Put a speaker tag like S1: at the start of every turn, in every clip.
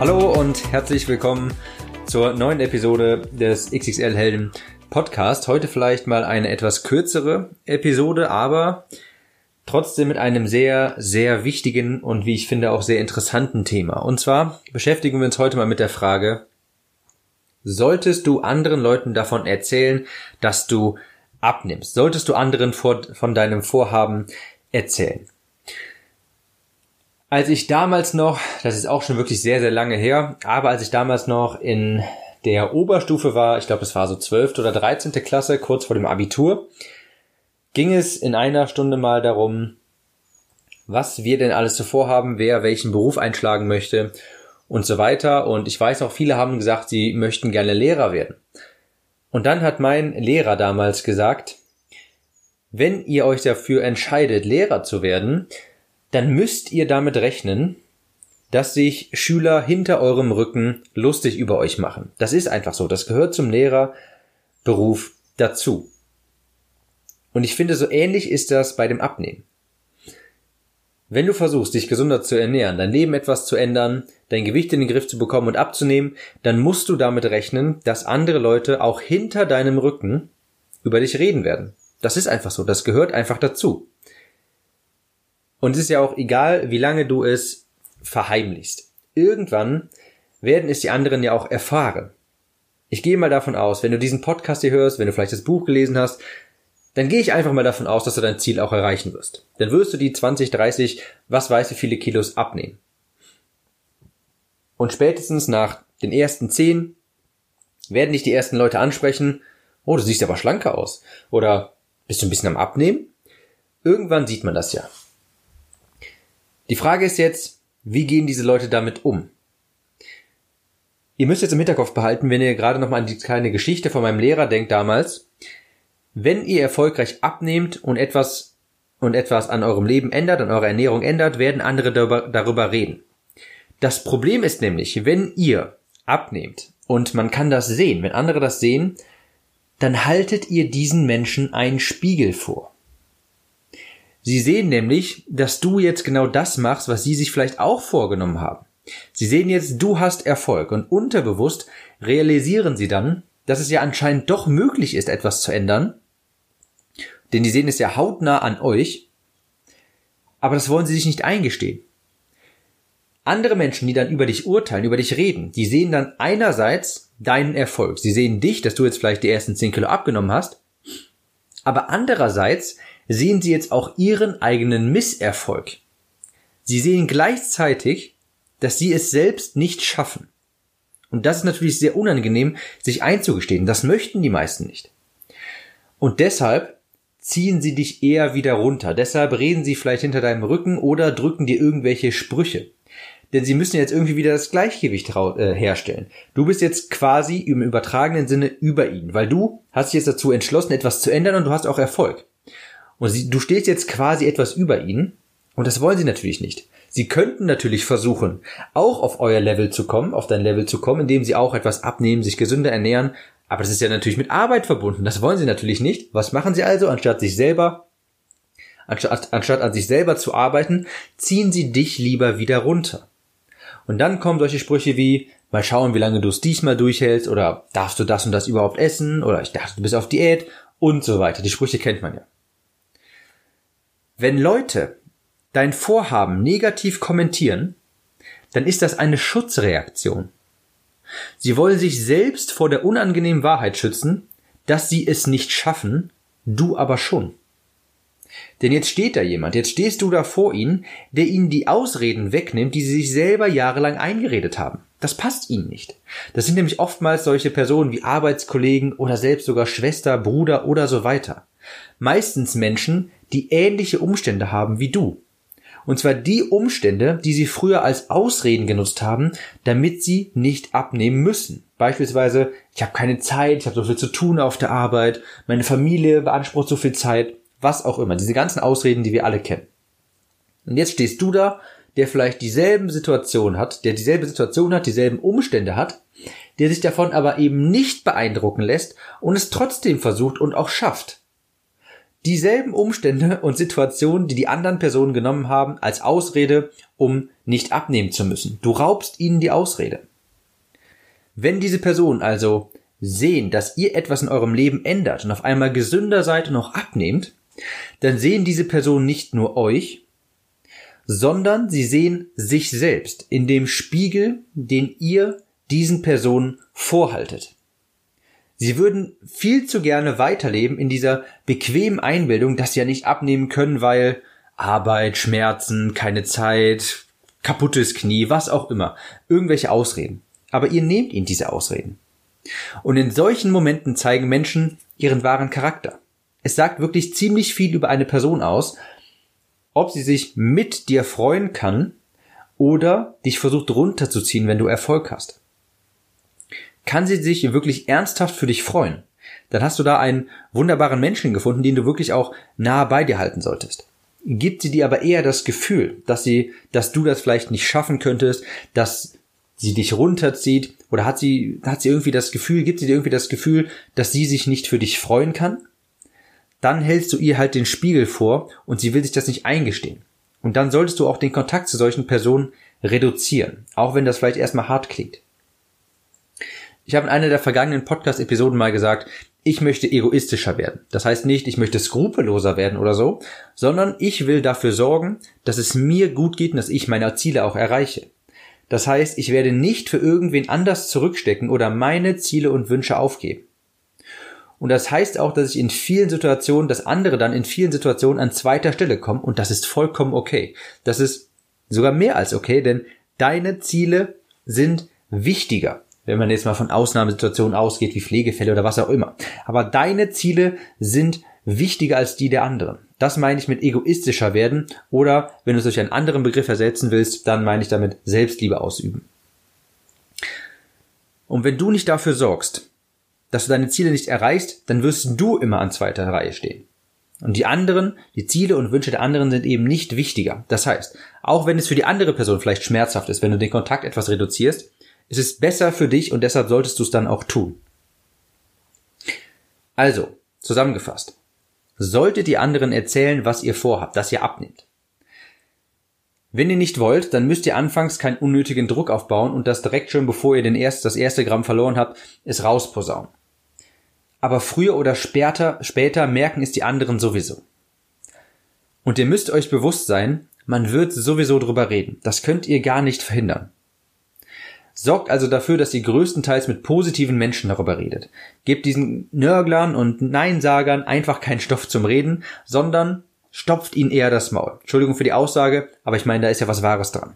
S1: Hallo und herzlich willkommen zur neuen Episode des XXL Helden Podcast. Heute vielleicht mal eine etwas kürzere Episode, aber trotzdem mit einem sehr, sehr wichtigen und wie ich finde auch sehr interessanten Thema. Und zwar beschäftigen wir uns heute mal mit der Frage, solltest du anderen Leuten davon erzählen, dass du abnimmst? Solltest du anderen von deinem Vorhaben erzählen? Als ich damals noch, das ist auch schon wirklich sehr, sehr lange her, aber als ich damals noch in der Oberstufe war, ich glaube, es war so 12. oder 13. Klasse, kurz vor dem Abitur, ging es in einer Stunde mal darum, was wir denn alles zuvor haben, wer welchen Beruf einschlagen möchte und so weiter. Und ich weiß auch, viele haben gesagt, sie möchten gerne Lehrer werden. Und dann hat mein Lehrer damals gesagt, wenn ihr euch dafür entscheidet, Lehrer zu werden, dann müsst ihr damit rechnen, dass sich Schüler hinter eurem Rücken lustig über euch machen. Das ist einfach so. Das gehört zum Lehrerberuf dazu. Und ich finde, so ähnlich ist das bei dem Abnehmen. Wenn du versuchst, dich gesunder zu ernähren, dein Leben etwas zu ändern, dein Gewicht in den Griff zu bekommen und abzunehmen, dann musst du damit rechnen, dass andere Leute auch hinter deinem Rücken über dich reden werden. Das ist einfach so. Das gehört einfach dazu. Und es ist ja auch egal, wie lange du es verheimlichst. Irgendwann werden es die anderen ja auch erfahren. Ich gehe mal davon aus, wenn du diesen Podcast hier hörst, wenn du vielleicht das Buch gelesen hast, dann gehe ich einfach mal davon aus, dass du dein Ziel auch erreichen wirst. Dann wirst du die 20, 30, was weiß wie viele Kilos abnehmen. Und spätestens nach den ersten 10 werden dich die ersten Leute ansprechen, oh, du siehst aber schlanker aus. Oder bist du ein bisschen am Abnehmen? Irgendwann sieht man das ja. Die Frage ist jetzt, wie gehen diese Leute damit um? Ihr müsst jetzt im Hinterkopf behalten, wenn ihr gerade noch mal an die kleine Geschichte von meinem Lehrer denkt damals. Wenn ihr erfolgreich abnehmt und etwas und etwas an eurem Leben ändert, an eurer Ernährung ändert, werden andere darüber, darüber reden. Das Problem ist nämlich, wenn ihr abnehmt und man kann das sehen, wenn andere das sehen, dann haltet ihr diesen Menschen einen Spiegel vor. Sie sehen nämlich, dass du jetzt genau das machst, was sie sich vielleicht auch vorgenommen haben. Sie sehen jetzt, du hast Erfolg und unterbewusst realisieren sie dann, dass es ja anscheinend doch möglich ist, etwas zu ändern. Denn die sehen es ja hautnah an euch. Aber das wollen sie sich nicht eingestehen. Andere Menschen, die dann über dich urteilen, über dich reden, die sehen dann einerseits deinen Erfolg. Sie sehen dich, dass du jetzt vielleicht die ersten 10 Kilo abgenommen hast. Aber andererseits sehen sie jetzt auch ihren eigenen Misserfolg. Sie sehen gleichzeitig, dass sie es selbst nicht schaffen. Und das ist natürlich sehr unangenehm, sich einzugestehen. Das möchten die meisten nicht. Und deshalb ziehen sie dich eher wieder runter. Deshalb reden sie vielleicht hinter deinem Rücken oder drücken dir irgendwelche Sprüche. Denn sie müssen jetzt irgendwie wieder das Gleichgewicht äh, herstellen. Du bist jetzt quasi im übertragenen Sinne über ihn, weil du hast dich jetzt dazu entschlossen, etwas zu ändern und du hast auch Erfolg. Und sie, du stehst jetzt quasi etwas über ihnen und das wollen sie natürlich nicht. Sie könnten natürlich versuchen, auch auf euer Level zu kommen, auf dein Level zu kommen, indem sie auch etwas abnehmen, sich gesünder ernähren. Aber das ist ja natürlich mit Arbeit verbunden. Das wollen sie natürlich nicht. Was machen sie also? Anstatt sich selber, anstatt, anstatt an sich selber zu arbeiten, ziehen sie dich lieber wieder runter. Und dann kommen solche Sprüche wie, mal schauen, wie lange du es diesmal durchhältst, oder darfst du das und das überhaupt essen, oder ich dachte, du bist auf Diät, und so weiter. Die Sprüche kennt man ja. Wenn Leute dein Vorhaben negativ kommentieren, dann ist das eine Schutzreaktion. Sie wollen sich selbst vor der unangenehmen Wahrheit schützen, dass sie es nicht schaffen, du aber schon. Denn jetzt steht da jemand, jetzt stehst du da vor ihnen, der ihnen die Ausreden wegnimmt, die sie sich selber jahrelang eingeredet haben. Das passt ihnen nicht. Das sind nämlich oftmals solche Personen wie Arbeitskollegen oder selbst sogar Schwester, Bruder oder so weiter. Meistens Menschen, die ähnliche Umstände haben wie du. Und zwar die Umstände, die sie früher als Ausreden genutzt haben, damit sie nicht abnehmen müssen. Beispielsweise, ich habe keine Zeit, ich habe so viel zu tun auf der Arbeit, meine Familie beansprucht so viel Zeit, was auch immer. Diese ganzen Ausreden, die wir alle kennen. Und jetzt stehst du da, der vielleicht dieselben Situation hat, der dieselbe Situation hat, dieselben Umstände hat, der sich davon aber eben nicht beeindrucken lässt und es trotzdem versucht und auch schafft dieselben Umstände und Situationen, die die anderen Personen genommen haben, als Ausrede, um nicht abnehmen zu müssen. Du raubst ihnen die Ausrede. Wenn diese Personen also sehen, dass ihr etwas in eurem Leben ändert und auf einmal gesünder seid und auch abnehmt, dann sehen diese Personen nicht nur euch, sondern sie sehen sich selbst in dem Spiegel, den ihr diesen Personen vorhaltet. Sie würden viel zu gerne weiterleben in dieser bequemen Einbildung, dass sie ja nicht abnehmen können, weil Arbeit, Schmerzen, keine Zeit, kaputtes Knie, was auch immer. Irgendwelche Ausreden. Aber ihr nehmt ihnen diese Ausreden. Und in solchen Momenten zeigen Menschen ihren wahren Charakter. Es sagt wirklich ziemlich viel über eine Person aus, ob sie sich mit dir freuen kann oder dich versucht runterzuziehen, wenn du Erfolg hast kann sie sich wirklich ernsthaft für dich freuen. Dann hast du da einen wunderbaren Menschen gefunden, den du wirklich auch nah bei dir halten solltest. Gibt sie dir aber eher das Gefühl, dass sie, dass du das vielleicht nicht schaffen könntest, dass sie dich runterzieht, oder hat sie, hat sie irgendwie das Gefühl, gibt sie dir irgendwie das Gefühl, dass sie sich nicht für dich freuen kann? Dann hältst du ihr halt den Spiegel vor und sie will sich das nicht eingestehen. Und dann solltest du auch den Kontakt zu solchen Personen reduzieren, auch wenn das vielleicht erstmal hart klingt. Ich habe in einer der vergangenen Podcast-Episoden mal gesagt, ich möchte egoistischer werden. Das heißt nicht, ich möchte skrupelloser werden oder so, sondern ich will dafür sorgen, dass es mir gut geht und dass ich meine Ziele auch erreiche. Das heißt, ich werde nicht für irgendwen anders zurückstecken oder meine Ziele und Wünsche aufgeben. Und das heißt auch, dass ich in vielen Situationen, dass andere dann in vielen Situationen an zweiter Stelle kommen und das ist vollkommen okay. Das ist sogar mehr als okay, denn deine Ziele sind wichtiger wenn man jetzt mal von Ausnahmesituationen ausgeht, wie Pflegefälle oder was auch immer. Aber deine Ziele sind wichtiger als die der anderen. Das meine ich mit egoistischer werden oder wenn du es durch einen anderen Begriff ersetzen willst, dann meine ich damit Selbstliebe ausüben. Und wenn du nicht dafür sorgst, dass du deine Ziele nicht erreichst, dann wirst du immer an zweiter Reihe stehen. Und die anderen, die Ziele und Wünsche der anderen sind eben nicht wichtiger. Das heißt, auch wenn es für die andere Person vielleicht schmerzhaft ist, wenn du den Kontakt etwas reduzierst, es ist besser für dich und deshalb solltest du es dann auch tun. Also, zusammengefasst. Solltet die anderen erzählen, was ihr vorhabt, dass ihr abnehmt. Wenn ihr nicht wollt, dann müsst ihr anfangs keinen unnötigen Druck aufbauen und das direkt schon bevor ihr den erst, das erste Gramm verloren habt, es rausposaunen. Aber früher oder später, später merken es die anderen sowieso. Und ihr müsst euch bewusst sein, man wird sowieso drüber reden. Das könnt ihr gar nicht verhindern. Sorgt also dafür, dass ihr größtenteils mit positiven Menschen darüber redet. Gebt diesen Nörglern und Neinsagern einfach keinen Stoff zum Reden, sondern stopft ihnen eher das Maul. Entschuldigung für die Aussage, aber ich meine, da ist ja was Wahres dran.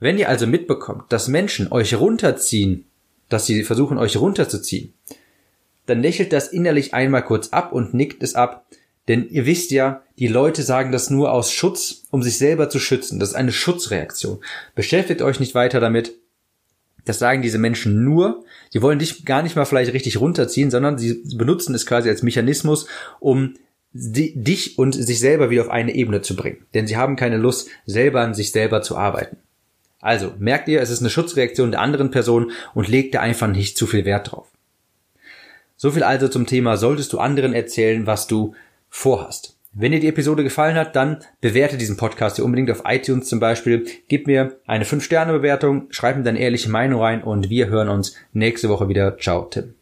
S1: Wenn ihr also mitbekommt, dass Menschen euch runterziehen, dass sie versuchen, euch runterzuziehen, dann lächelt das innerlich einmal kurz ab und nickt es ab, denn ihr wisst ja, die Leute sagen das nur aus Schutz, um sich selber zu schützen. Das ist eine Schutzreaktion. Beschäftigt euch nicht weiter damit. Das sagen diese Menschen nur. Sie wollen dich gar nicht mal vielleicht richtig runterziehen, sondern sie benutzen es quasi als Mechanismus, um dich und sich selber wieder auf eine Ebene zu bringen. Denn sie haben keine Lust, selber an sich selber zu arbeiten. Also merkt ihr, es ist eine Schutzreaktion der anderen Person und legt da einfach nicht zu viel Wert drauf. So viel also zum Thema, solltest du anderen erzählen, was du vorhast. Wenn dir die Episode gefallen hat, dann bewerte diesen Podcast hier unbedingt auf iTunes zum Beispiel. Gib mir eine 5-Sterne-Bewertung, schreib mir deine ehrliche Meinung rein und wir hören uns nächste Woche wieder. Ciao, Tim.